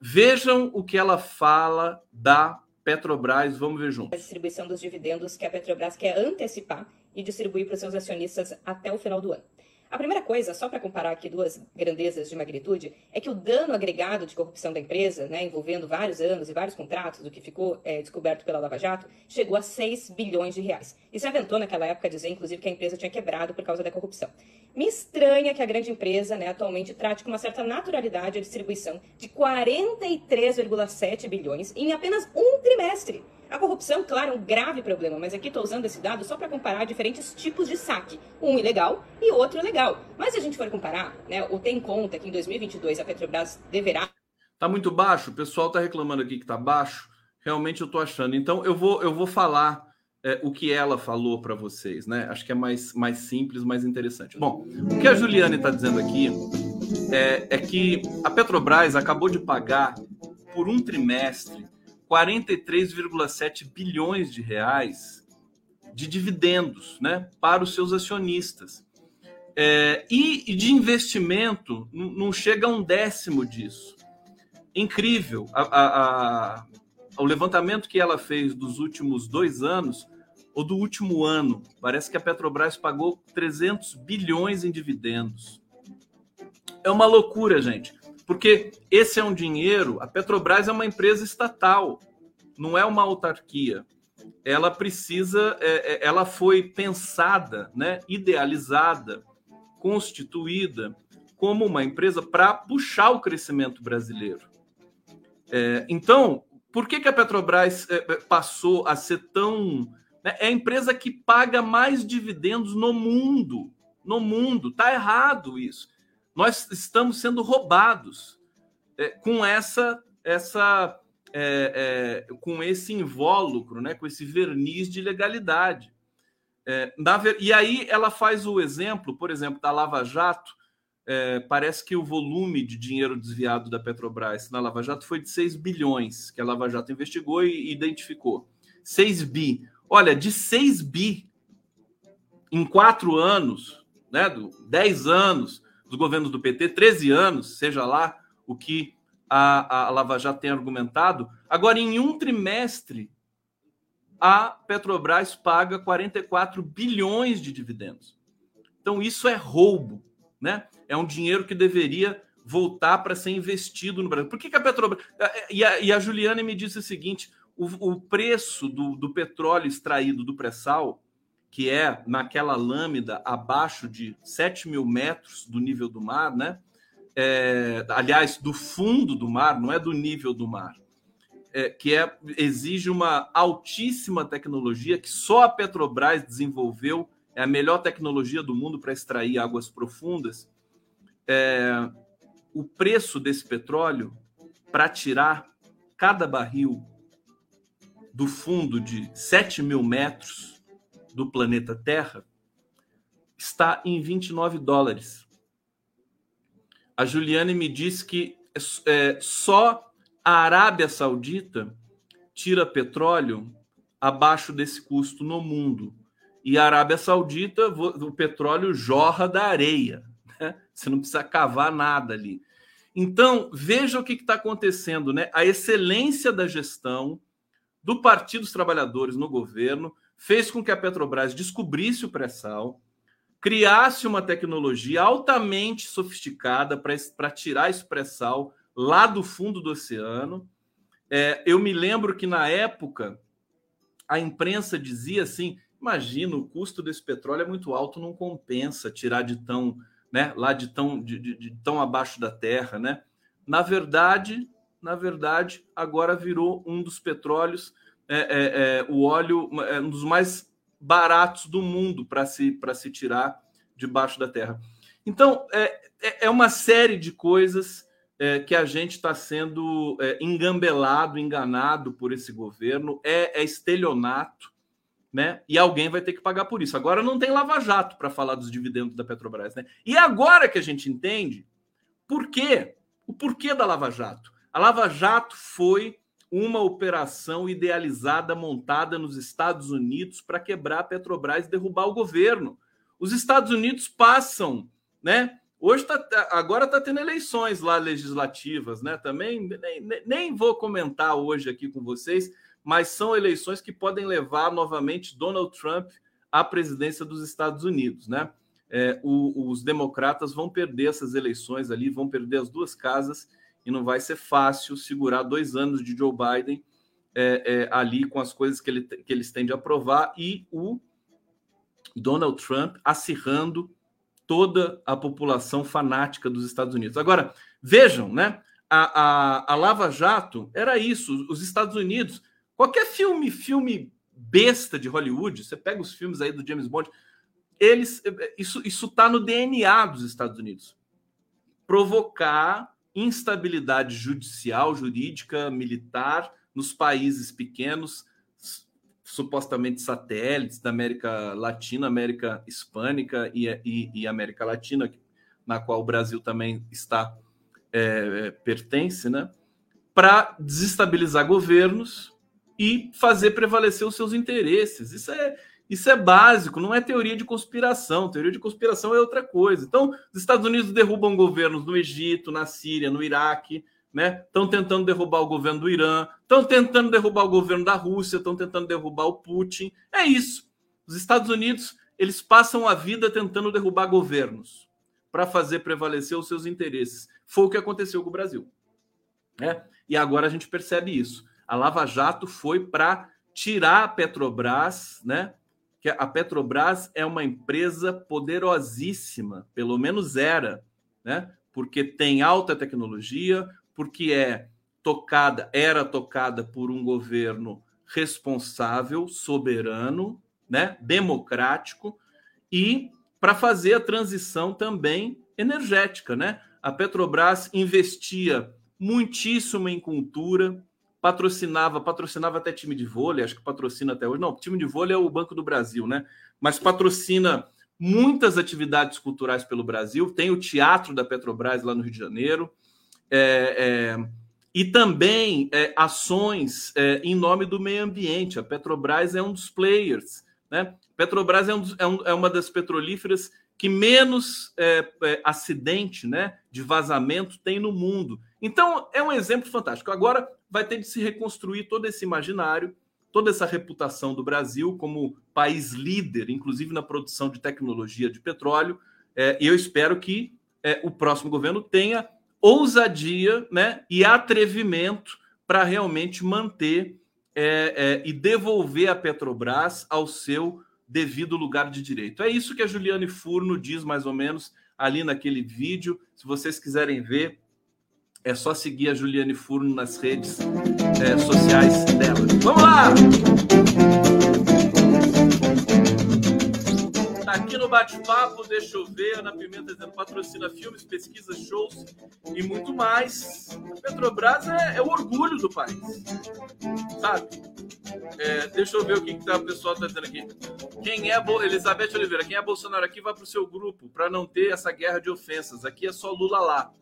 Vejam o que ela fala da Petrobras. Vamos ver juntos. A distribuição dos dividendos que a Petrobras quer antecipar e distribuir para os seus acionistas até o final do ano. A primeira coisa, só para comparar aqui duas grandezas de magnitude, é que o dano agregado de corrupção da empresa, né, envolvendo vários anos e vários contratos, do que ficou é, descoberto pela Lava Jato, chegou a 6 bilhões de reais. E se aventou naquela época a dizer, inclusive, que a empresa tinha quebrado por causa da corrupção. Me estranha que a grande empresa, né, atualmente, trate com uma certa naturalidade a distribuição de 43,7 bilhões em apenas um trimestre. A corrupção, claro, é um grave problema, mas aqui estou usando esse dado só para comparar diferentes tipos de saque. Um ilegal e outro legal. Mas se a gente for comparar, né, ou tem em conta que em 2022 a Petrobras deverá... Tá muito baixo? O pessoal está reclamando aqui que está baixo. Realmente eu estou achando. Então eu vou, eu vou falar é, o que ela falou para vocês, né? Acho que é mais, mais simples, mais interessante. Bom, o que a Juliane está dizendo aqui é, é que a Petrobras acabou de pagar por um trimestre 43,7 bilhões de reais de dividendos né, para os seus acionistas. É, e, de investimento não chega a um décimo disso. Incrível. A, a, a, o levantamento que ela fez dos últimos dois anos, ou do último ano, parece que a Petrobras pagou 300 bilhões em dividendos. É uma loucura, gente, porque esse é um dinheiro. A Petrobras é uma empresa estatal, não é uma autarquia. Ela precisa, é, é, ela foi pensada, né, idealizada, constituída como uma empresa para puxar o crescimento brasileiro. É, então, por que, que a Petrobras é, é, passou a ser tão. Né, é a empresa que paga mais dividendos no mundo. No mundo. Está errado isso. Nós estamos sendo roubados é, com essa. essa é, é, com esse invólucro, né, com esse verniz de legalidade. Ver... E aí ela faz o exemplo, por exemplo, da Lava Jato, é, parece que o volume de dinheiro desviado da Petrobras na Lava Jato foi de 6 bilhões, que a Lava Jato investigou e identificou. 6 bi. Olha, de 6 bi em quatro anos, né, do, 10 anos dos governos do PT, 13 anos, seja lá o que a, a Lava Jato tem argumentado, agora em um trimestre a Petrobras paga 44 bilhões de dividendos. Então isso é roubo, né? é um dinheiro que deveria voltar para ser investido no Brasil. Por que, que a Petrobras. E a, e a Juliana me disse o seguinte: o, o preço do, do, petróleo extraído do pré-sal, que é naquela lâmina abaixo de 7 mil metros do nível do mar, né? É, aliás, do fundo do mar, não é do nível do mar, é, que é, exige uma altíssima tecnologia que só a Petrobras desenvolveu, é a melhor tecnologia do mundo para extrair águas profundas. É, o preço desse petróleo para tirar cada barril do fundo de 7 mil metros do planeta Terra está em 29 dólares. A Juliane me disse que é, só a Arábia Saudita tira petróleo abaixo desse custo no mundo. E a Arábia Saudita, o petróleo jorra da areia. Você não precisa cavar nada ali. Então, veja o que está acontecendo, né? A excelência da gestão do Partido dos Trabalhadores no governo fez com que a Petrobras descobrisse o pré-sal, criasse uma tecnologia altamente sofisticada para tirar esse pré-sal lá do fundo do oceano. É, eu me lembro que na época a imprensa dizia assim: imagina, o custo desse petróleo é muito alto, não compensa tirar de tão né, lá de tão, de, de, de tão abaixo da terra, né? Na verdade, na verdade, agora virou um dos petróleos, é, é, é, o óleo, é um dos mais baratos do mundo para se, se tirar debaixo da terra. Então, é, é, é uma série de coisas é, que a gente está sendo engambelado, enganado por esse governo, é, é estelionato, né? E alguém vai ter que pagar por isso. Agora não tem lava-jato para falar dos dividendos da Petrobras, né? E agora que a gente entende por quê? O porquê da Lava Jato. A Lava Jato foi uma operação idealizada, montada nos Estados Unidos para quebrar a Petrobras e derrubar o governo. Os Estados Unidos passam, né? Hoje tá, agora está tendo eleições lá legislativas, né? Também nem, nem vou comentar hoje aqui com vocês, mas são eleições que podem levar novamente Donald Trump à presidência dos Estados Unidos, né? É, o, os democratas vão perder essas eleições ali, vão perder as duas casas e não vai ser fácil segurar dois anos de Joe Biden é, é, ali com as coisas que, ele, que eles têm de aprovar e o Donald Trump acirrando toda a população fanática dos Estados Unidos. Agora, vejam, né? A, a, a Lava Jato era isso. Os Estados Unidos Qualquer filme, filme besta de Hollywood, você pega os filmes aí do James Bond, eles isso isso tá no DNA dos Estados Unidos. Provocar instabilidade judicial, jurídica, militar nos países pequenos, supostamente satélites da América Latina, América Hispânica e, e, e América Latina, na qual o Brasil também está é, pertence, né? Para desestabilizar governos, e fazer prevalecer os seus interesses. Isso é, isso é básico, não é teoria de conspiração. Teoria de conspiração é outra coisa. Então, os Estados Unidos derrubam governos no Egito, na Síria, no Iraque, né? Estão tentando derrubar o governo do Irã, estão tentando derrubar o governo da Rússia, estão tentando derrubar o Putin. É isso. Os Estados Unidos eles passam a vida tentando derrubar governos para fazer prevalecer os seus interesses. Foi o que aconteceu com o Brasil. Né? E agora a gente percebe isso. A Lava Jato foi para tirar a Petrobras, né? Que a Petrobras é uma empresa poderosíssima, pelo menos era, né? Porque tem alta tecnologia, porque é tocada, era tocada por um governo responsável, soberano, né, democrático e para fazer a transição também energética, né? A Petrobras investia muitíssimo em cultura, patrocinava, patrocinava até time de vôlei, acho que patrocina até hoje. Não, time de vôlei é o Banco do Brasil, né? Mas patrocina muitas atividades culturais pelo Brasil. Tem o Teatro da Petrobras lá no Rio de Janeiro. É, é, e também é, ações é, em nome do meio ambiente. A Petrobras é um dos players. Né? Petrobras é, um, é, um, é uma das petrolíferas que menos acidente né, de vazamento tem no mundo. Então, é um exemplo fantástico. Agora vai ter de se reconstruir todo esse imaginário, toda essa reputação do Brasil como país líder, inclusive na produção de tecnologia de petróleo. É, e eu espero que é, o próximo governo tenha ousadia né, e atrevimento para realmente manter é, é, e devolver a Petrobras ao seu devido lugar de direito. É isso que a Juliane Furno diz mais ou menos ali naquele vídeo. Se vocês quiserem ver, é só seguir a Juliane Furno nas redes é, sociais dela. Vamos lá! Aqui no bate-papo, deixa eu ver, Ana Pimenta dizendo patrocina filmes, pesquisas, shows e muito mais. Petrobras é, é o orgulho do país, sabe? É, deixa eu ver o que, que tá, o pessoal está dizendo aqui. Quem é Bo... Elizabeth Oliveira, quem é Bolsonaro aqui, vai para o seu grupo, para não ter essa guerra de ofensas. Aqui é só Lula lá.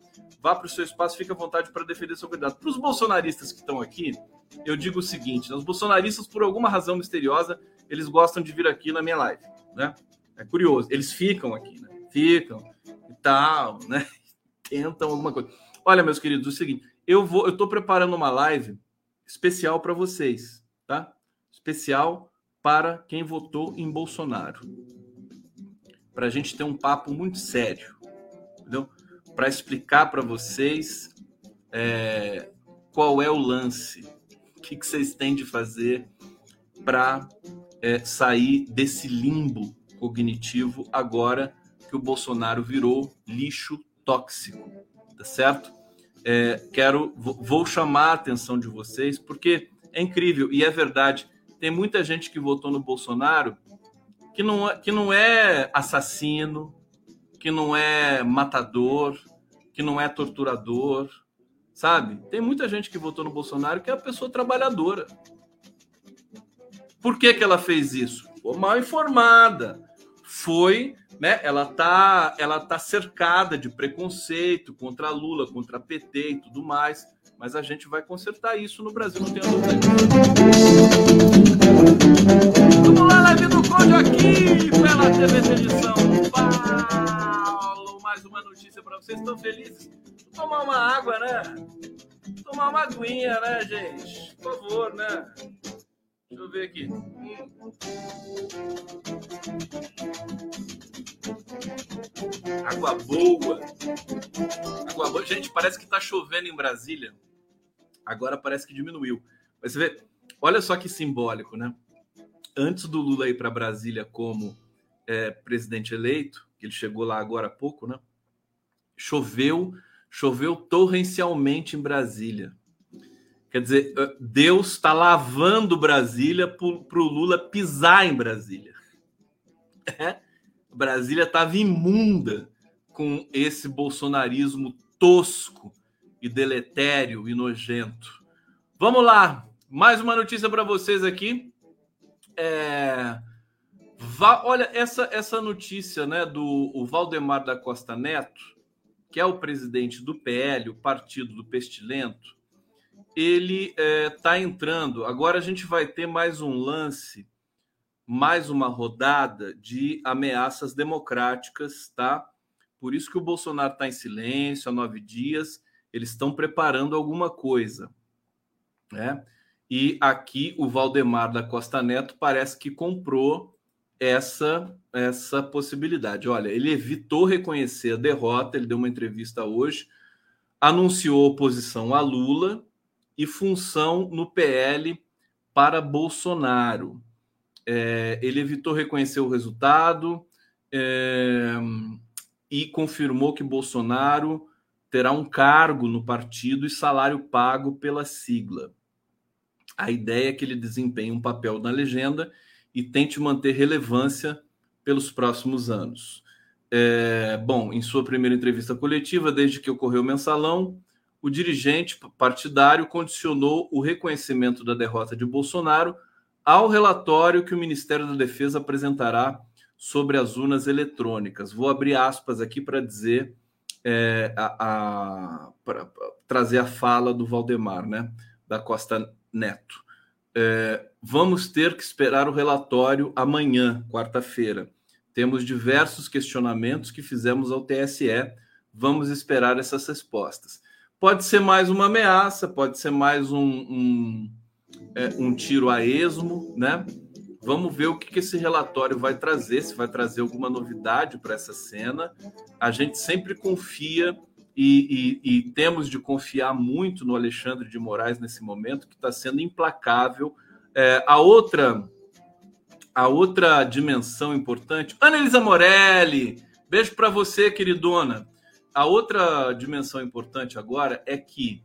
Vá para o seu espaço, fique à vontade para defender seu candidato. Para os bolsonaristas que estão aqui, eu digo o seguinte: né? os bolsonaristas, por alguma razão misteriosa, eles gostam de vir aqui na minha live, né? É curioso. Eles ficam aqui, né? Ficam e tal, né? Tentam alguma coisa. Olha, meus queridos, é o seguinte, eu vou, eu estou preparando uma live especial para vocês, tá? Especial para quem votou em Bolsonaro. Para a gente ter um papo muito sério, entendeu? Para explicar para vocês é, qual é o lance, o que, que vocês têm de fazer para é, sair desse limbo cognitivo agora que o Bolsonaro virou lixo tóxico, tá certo? É, quero, vou chamar a atenção de vocês porque é incrível e é verdade. Tem muita gente que votou no Bolsonaro que não, é, que não é assassino, que não é matador, que não é torturador, sabe? Tem muita gente que votou no Bolsonaro que é a pessoa trabalhadora. Por que, que ela fez isso? Ficou mal informada, foi, né? Ela tá, ela tá cercada de preconceito contra Lula, contra PT e tudo mais. Mas a gente vai consertar isso no Brasil, não tenho dúvida. Vamos lá, live do Conde aqui pela TV Edição Paulo. Mais uma notícia para vocês. Estão felizes? Tomar uma água, né? Tomar uma aguinha, né, gente? Por favor, né? Deixa eu ver aqui. Água boa. Água boa. Gente, parece que tá chovendo em Brasília. Agora parece que diminuiu. Mas você vê, olha só que simbólico, né? Antes do Lula ir para Brasília como é, presidente eleito, que ele chegou lá agora há pouco, né? Choveu, choveu torrencialmente em Brasília. Quer dizer, eh, Deus está lavando Brasília para o Lula pisar em Brasília. É? Brasília estava imunda com esse bolsonarismo tosco e deletério e nojento. Vamos lá, mais uma notícia para vocês aqui. É... Va... Olha, essa, essa notícia né, do o Valdemar da Costa Neto, que é o presidente do PL, o partido do Pestilento, ele está é, tá entrando. Agora a gente vai ter mais um lance, mais uma rodada de ameaças democráticas, tá? Por isso que o Bolsonaro está em silêncio há nove dias. Eles estão preparando alguma coisa, né? E aqui o Valdemar da Costa Neto parece que comprou essa essa possibilidade. Olha, ele evitou reconhecer a derrota, ele deu uma entrevista hoje, anunciou oposição a Lula e função no PL para Bolsonaro. É, ele evitou reconhecer o resultado é, e confirmou que Bolsonaro terá um cargo no partido e salário pago pela sigla. A ideia é que ele desempenhe um papel na legenda e tente manter relevância pelos próximos anos. É, bom, em sua primeira entrevista coletiva, desde que ocorreu o mensalão, o dirigente partidário condicionou o reconhecimento da derrota de Bolsonaro ao relatório que o Ministério da Defesa apresentará sobre as urnas eletrônicas. Vou abrir aspas aqui para dizer, é, a, a trazer a fala do Valdemar, né, da Costa Neto. É, vamos ter que esperar o relatório amanhã, quarta-feira. Temos diversos questionamentos que fizemos ao TSE. Vamos esperar essas respostas. Pode ser mais uma ameaça, pode ser mais um, um, é, um tiro a esmo, né? Vamos ver o que, esse relatório vai trazer, se vai trazer alguma novidade para essa cena. A gente sempre confia e, e, e, temos de confiar muito no Alexandre de Moraes nesse momento, que está sendo implacável. É, a outra a outra dimensão importante. Ana Elisa Morelli, beijo para você, queridona. A outra dimensão importante agora é que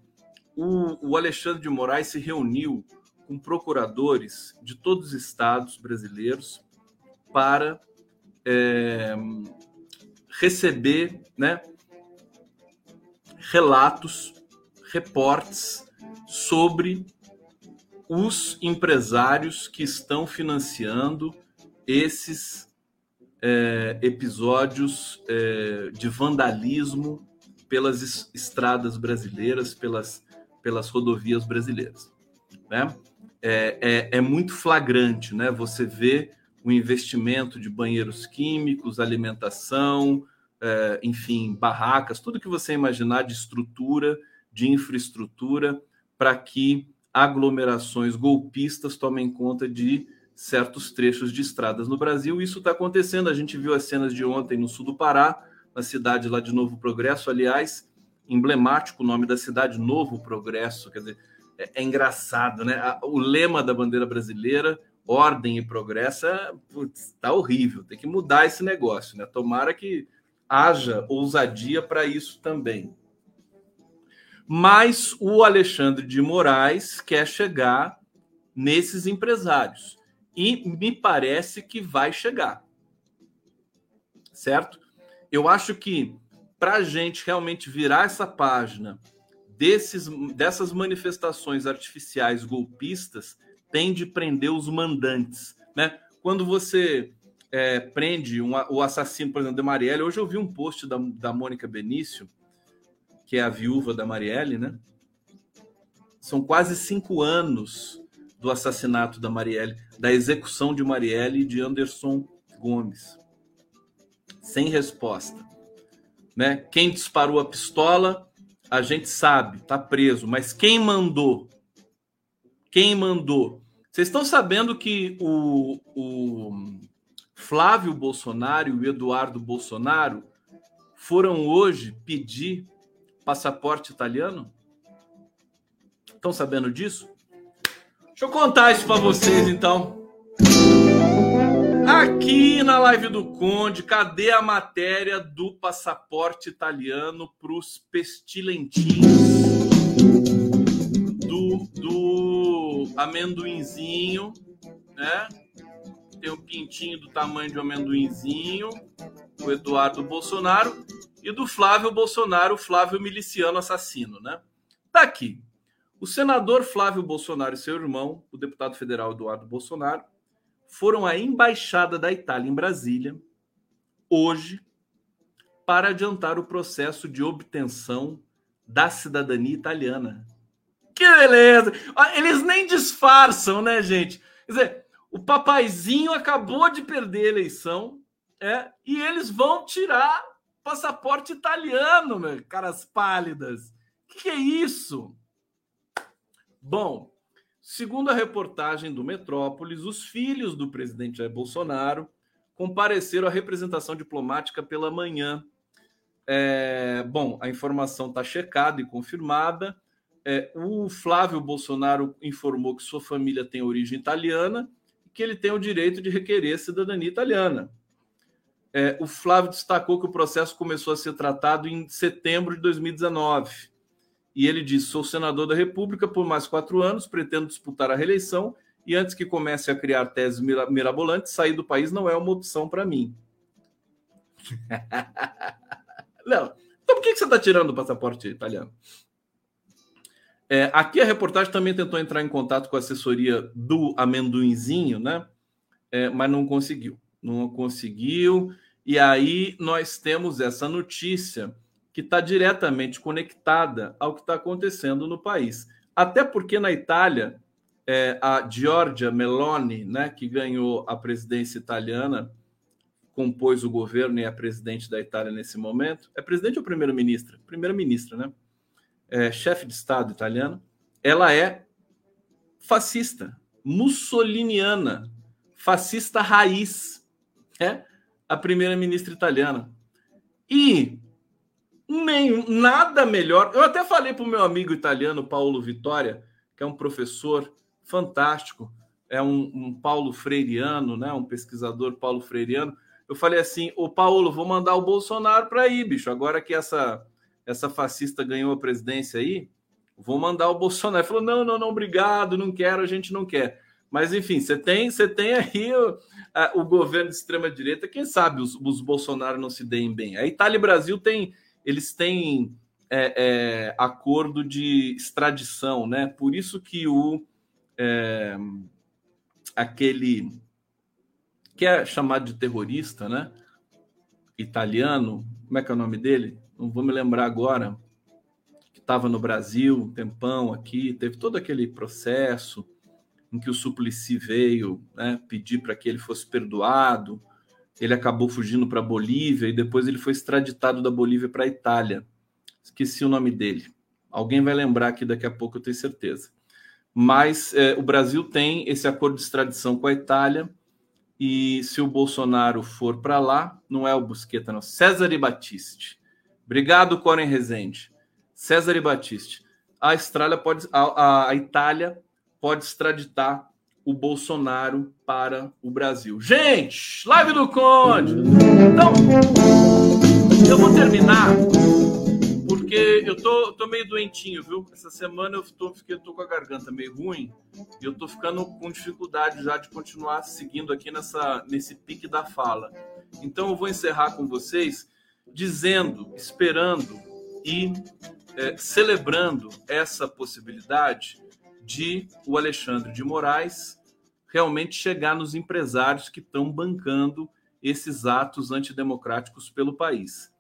o, o Alexandre de Moraes se reuniu com procuradores de todos os estados brasileiros para é, receber né, relatos, reportes sobre os empresários que estão financiando esses é, episódios é, de vandalismo pelas estradas brasileiras, pelas, pelas rodovias brasileiras. Né? É, é, é, muito flagrante, né? Você vê o investimento de banheiros químicos, alimentação, é, enfim, barracas, tudo que você imaginar de estrutura, de infraestrutura, para que aglomerações golpistas tomem conta de certos trechos de estradas no Brasil. Isso está acontecendo. A gente viu as cenas de ontem no sul do Pará, na cidade lá de Novo Progresso, aliás, emblemático o nome da cidade, Novo Progresso. Quer dizer, é, é engraçado, né? O lema da bandeira brasileira, ordem e progresso, é, putz, tá horrível. Tem que mudar esse negócio, né? Tomara que haja ousadia para isso também. Mas o Alexandre de Moraes quer chegar nesses empresários. E me parece que vai chegar. Certo? Eu acho que para a gente realmente virar essa página desses, dessas manifestações artificiais golpistas, tem de prender os mandantes. Né? Quando você é, prende um, o assassino, por exemplo, de Marielle, hoje eu vi um post da, da Mônica Benício que é a viúva da Marielle, né? São quase cinco anos do assassinato da Marielle, da execução de Marielle e de Anderson Gomes. Sem resposta. Né? Quem disparou a pistola, a gente sabe, tá preso. Mas quem mandou? Quem mandou? Vocês estão sabendo que o, o Flávio Bolsonaro e o Eduardo Bolsonaro foram hoje pedir passaporte italiano? Estão sabendo disso? Deixa eu contar isso para vocês então. Aqui na live do Conde, cadê a matéria do passaporte italiano para os pestilentinhos do, do amendoinzinho, né? Tem o um pintinho do tamanho de um amendoinzinho, o Eduardo Bolsonaro e do Flávio Bolsonaro, Flávio miliciano assassino, né? Tá aqui. O senador Flávio Bolsonaro e seu irmão, o deputado federal Eduardo Bolsonaro, foram à embaixada da Itália em Brasília hoje para adiantar o processo de obtenção da cidadania italiana. Que beleza! Eles nem disfarçam, né, gente? Quer dizer, o papaizinho acabou de perder a eleição, é, e eles vão tirar passaporte italiano, meu, caras pálidas. que é isso? Bom, segundo a reportagem do Metrópolis, os filhos do presidente Jair Bolsonaro compareceram à representação diplomática pela manhã. É, bom, a informação está checada e confirmada. É, o Flávio Bolsonaro informou que sua família tem origem italiana e que ele tem o direito de requerer cidadania italiana. É, o Flávio destacou que o processo começou a ser tratado em setembro de 2019. E ele disse: Sou senador da República por mais quatro anos, pretendo disputar a reeleição e antes que comece a criar teses mirabolantes, sair do país não é uma opção para mim. não. Então por que você está tirando o passaporte italiano? É, aqui a reportagem também tentou entrar em contato com a assessoria do Amendoinzinho, né? É, mas não conseguiu. Não conseguiu. E aí nós temos essa notícia que está diretamente conectada ao que está acontecendo no país. Até porque na Itália é, a Giorgia Meloni, né, que ganhou a presidência italiana, compôs o governo e é presidente da Itália nesse momento. É presidente ou primeiro-ministra? Primeira-ministra, né? É, chefe de Estado italiano. Ela é fascista, mussoliniana, fascista raiz. É a primeira-ministra italiana. E nem, nada melhor. Eu até falei para o meu amigo italiano, Paulo Vitória, que é um professor fantástico, é um, um Paulo Freireano, né? Um pesquisador Paulo Freireano. Eu falei assim, o Paulo, vou mandar o Bolsonaro para aí, bicho. Agora que essa essa fascista ganhou a presidência aí, vou mandar o Bolsonaro. Ele falou: não, não, não, obrigado, não quero, a gente não quer. Mas enfim, você tem, você tem aí o, a, o governo de extrema direita. Quem sabe os, os Bolsonaro não se deem bem? A Itália e Brasil tem, eles têm é, é, acordo de extradição, né? Por isso que o é, aquele que é chamado de terrorista, né? Italiano, como é que é o nome dele? Não vou me lembrar agora. Que estava no Brasil um tempão aqui, teve todo aquele processo em que o Suplicy veio né, pedir para que ele fosse perdoado. Ele acabou fugindo para a Bolívia e depois ele foi extraditado da Bolívia para a Itália. Esqueci o nome dele. Alguém vai lembrar aqui daqui a pouco, eu tenho certeza mas é, o Brasil tem esse acordo de extradição com a Itália e se o Bolsonaro for para lá, não é o Busqueta, não, César e Batiste. Obrigado, Coren Rezende. César e Batiste. A pode, a, a Itália pode extraditar o Bolsonaro para o Brasil. Gente, live do Conde. Então, eu vou terminar porque eu tô, tô meio doentinho, viu? Essa semana eu tô, fiquei, tô com a garganta meio ruim e eu tô ficando com dificuldade já de continuar seguindo aqui nessa, nesse pique da fala. Então eu vou encerrar com vocês dizendo, esperando e é, celebrando essa possibilidade de o Alexandre de Moraes realmente chegar nos empresários que estão bancando esses atos antidemocráticos pelo país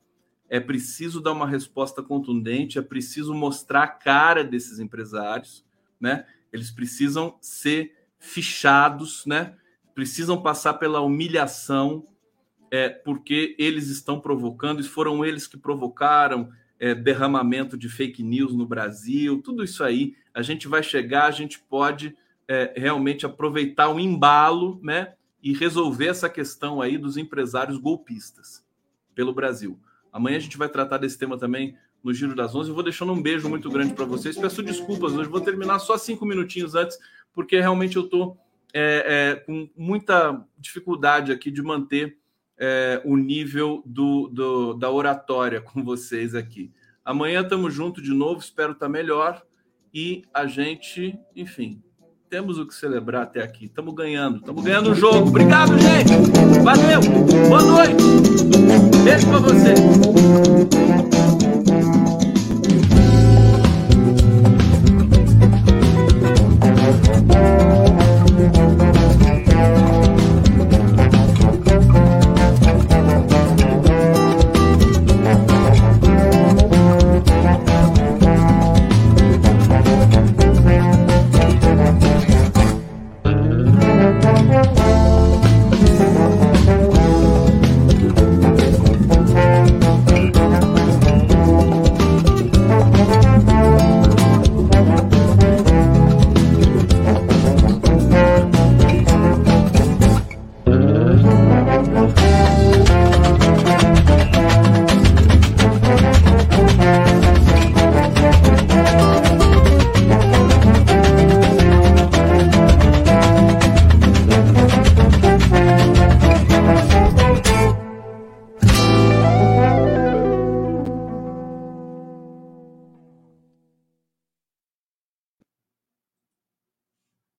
é preciso dar uma resposta contundente, é preciso mostrar a cara desses empresários, né? Eles precisam ser fichados, né? Precisam passar pela humilhação, é, porque eles estão provocando, e foram eles que provocaram é, derramamento de fake news no Brasil, tudo isso aí. A gente vai chegar, a gente pode é, realmente aproveitar o embalo, né? E resolver essa questão aí dos empresários golpistas pelo Brasil. Amanhã a gente vai tratar desse tema também no Giro das Onze. Eu vou deixando um beijo muito grande para vocês. Peço desculpas hoje, vou terminar só cinco minutinhos antes, porque realmente eu estou é, é, com muita dificuldade aqui de manter é, o nível do, do, da oratória com vocês aqui. Amanhã estamos juntos de novo, espero estar tá melhor. E a gente, enfim, temos o que celebrar até aqui. Estamos ganhando, estamos ganhando o jogo. Obrigado, gente. Valeu. Boa noite. Beijo para você.